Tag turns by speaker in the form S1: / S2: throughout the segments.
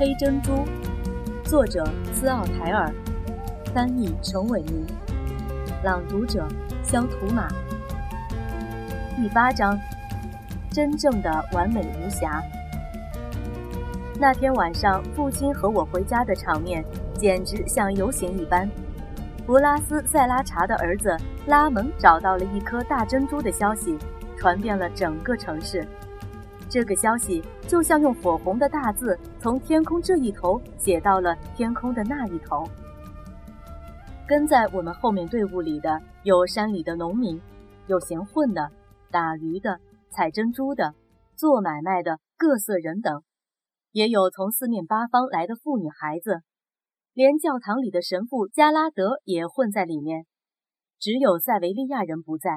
S1: 黑珍珠，作者斯奥台尔，翻译陈伟民，朗读者肖图马。第八章，真正的完美无瑕。那天晚上，父亲和我回家的场面简直像游行一般。博拉斯塞拉查的儿子拉蒙找到了一颗大珍珠的消息，传遍了整个城市。这个消息就像用火红的大字从天空这一头写到了天空的那一头。跟在我们后面队伍里的有山里的农民，有闲混的、打驴的、采珍珠的、做买卖的各色人等，也有从四面八方来的妇女孩子，连教堂里的神父加拉德也混在里面。只有塞维利亚人不在。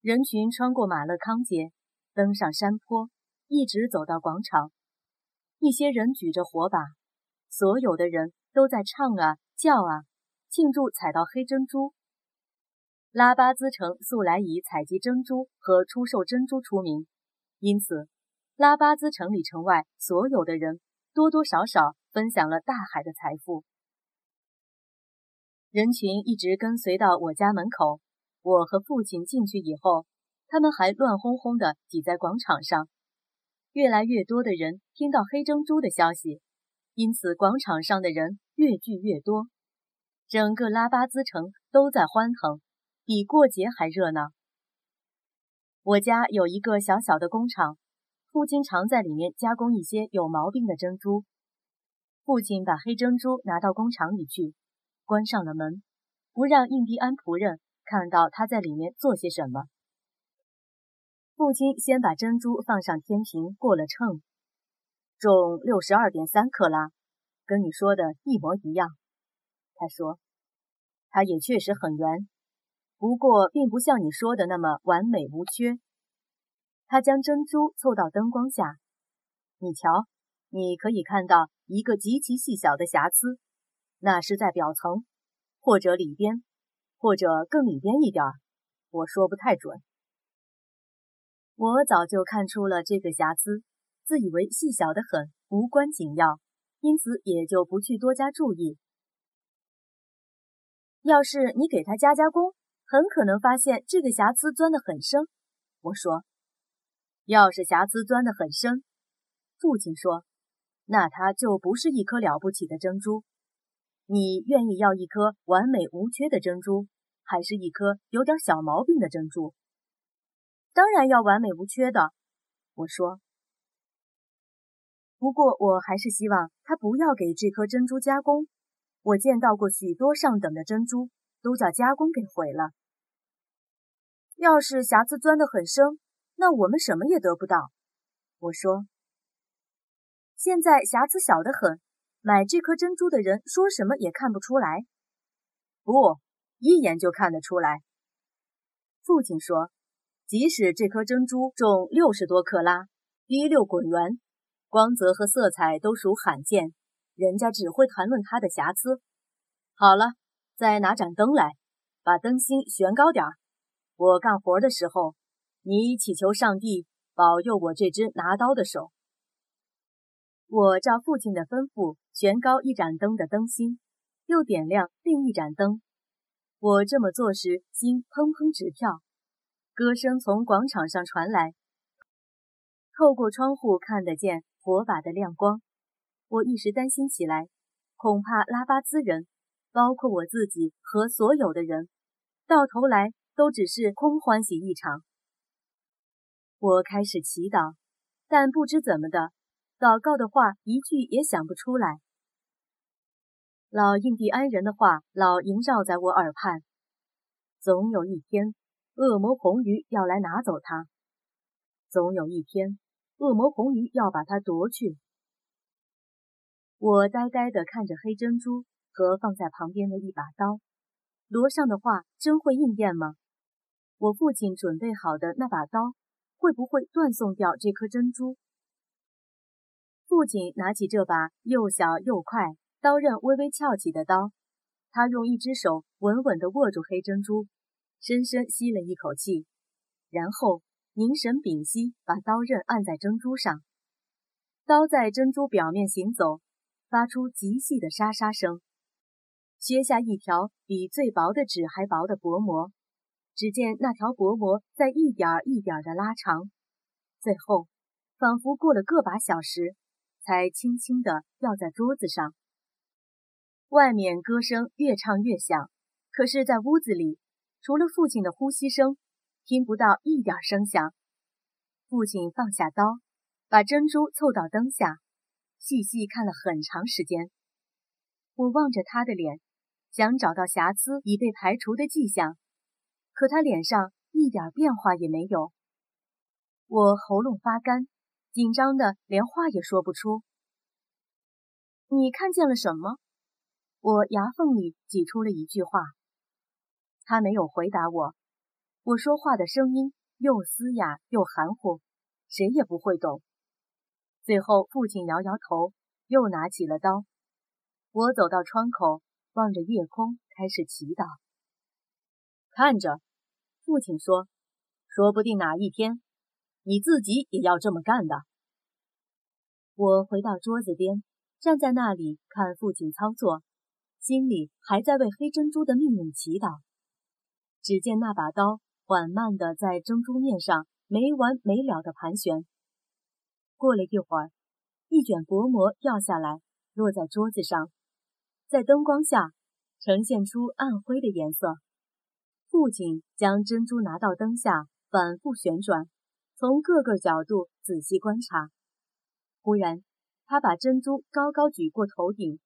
S1: 人群穿过马勒康街。登上山坡，一直走到广场。一些人举着火把，所有的人都在唱啊叫啊，庆祝采到黑珍珠。拉巴兹城素来以采集珍珠和出售珍珠出名，因此拉巴兹城里城外所有的人多多少少分享了大海的财富。人群一直跟随到我家门口，我和父亲进去以后。他们还乱哄哄地挤在广场上，越来越多的人听到黑珍珠的消息，因此广场上的人越聚越多。整个拉巴兹城都在欢腾，比过节还热闹。我家有一个小小的工厂，父亲常在里面加工一些有毛病的珍珠。父亲把黑珍珠拿到工厂里去，关上了门，不让印第安仆人看到他在里面做些什么。父亲先把珍珠放上天平，过了秤，重六十二点三克拉，跟你说的一模一样。他说，它也确实很圆，不过并不像你说的那么完美无缺。他将珍珠凑到灯光下，你瞧，你可以看到一个极其细小的瑕疵，那是在表层，或者里边，或者更里边一点儿，我说不太准。我早就看出了这个瑕疵，自以为细小的很，无关紧要，因此也就不去多加注意。要是你给他加加工，很可能发现这个瑕疵钻得很深。我说，要是瑕疵钻得很深，父亲说，那它就不是一颗了不起的珍珠。你愿意要一颗完美无缺的珍珠，还是一颗有点小毛病的珍珠？当然要完美无缺的，我说。不过我还是希望他不要给这颗珍珠加工。我见到过许多上等的珍珠，都叫加工给毁了。要是瑕疵钻得很深，那我们什么也得不到。我说。现在瑕疵小得很，买这颗珍珠的人说什么也看不出来。不，一眼就看得出来。父亲说。即使这颗珍珠重六十多克拉，滴溜滚圆，光泽和色彩都属罕见，人家只会谈论它的瑕疵。好了，再拿盏灯来，把灯芯悬高点儿。我干活的时候，你祈求上帝保佑我这只拿刀的手。我照父亲的吩咐悬高一盏灯的灯芯，又点亮另一盏灯。我这么做时，心砰砰直跳。歌声从广场上传来，透过窗户看得见火把的亮光。我一时担心起来，恐怕拉巴兹人，包括我自己和所有的人，到头来都只是空欢喜一场。我开始祈祷，但不知怎么的，祷告的话一句也想不出来。老印第安人的话老萦绕在我耳畔，总有一天。恶魔红鱼要来拿走它，总有一天，恶魔红鱼要把它夺去。我呆呆地看着黑珍珠和放在旁边的一把刀，罗上的话真会应验吗？我父亲准备好的那把刀会不会断送掉这颗珍珠？父亲拿起这把又小又快、刀刃微微翘起的刀，他用一只手稳稳地握住黑珍珠。深深吸了一口气，然后凝神屏息，把刀刃按在珍珠上。刀在珍珠表面行走，发出极细的沙沙声。削下一条比最薄的纸还薄的薄膜，只见那条薄膜在一点儿一点儿的拉长，最后仿佛过了个把小时，才轻轻地掉在桌子上。外面歌声越唱越响，可是，在屋子里，除了父亲的呼吸声，听不到一点声响。父亲放下刀，把珍珠凑到灯下，细细看了很长时间。我望着他的脸，想找到瑕疵已被排除的迹象，可他脸上一点变化也没有。我喉咙发干，紧张的连话也说不出。你看见了什么？我牙缝里挤出了一句话。他没有回答我。我说话的声音又嘶哑又含糊，谁也不会懂。最后，父亲摇摇头，又拿起了刀。我走到窗口，望着夜空，开始祈祷。看着，父亲说：“说不定哪一天，你自己也要这么干的。”我回到桌子边，站在那里看父亲操作。心里还在为黑珍珠的命运祈祷。只见那把刀缓慢地在珍珠面上没完没了地盘旋。过了一会儿，一卷薄膜掉下来，落在桌子上，在灯光下呈现出暗灰的颜色。父亲将珍珠拿到灯下，反复旋转，从各个角度仔细观察。忽然，他把珍珠高高举过头顶。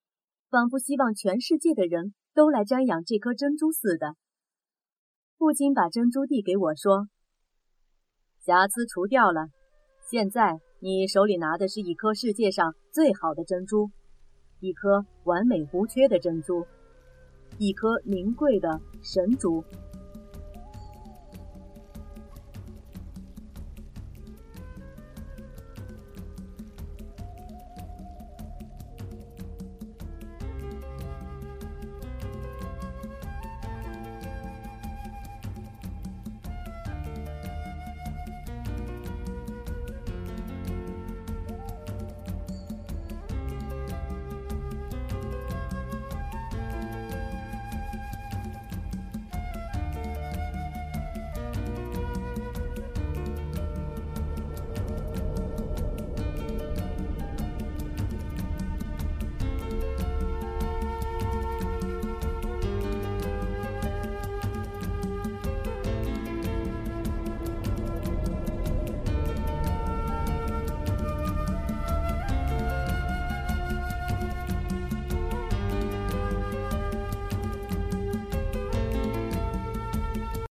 S1: 仿佛希望全世界的人都来瞻仰这颗珍珠似的。父亲把珍珠递给我，说：“瑕疵除掉了，现在你手里拿的是一颗世界上最好的珍珠，一颗完美无缺的珍珠，一颗名贵的神珠。”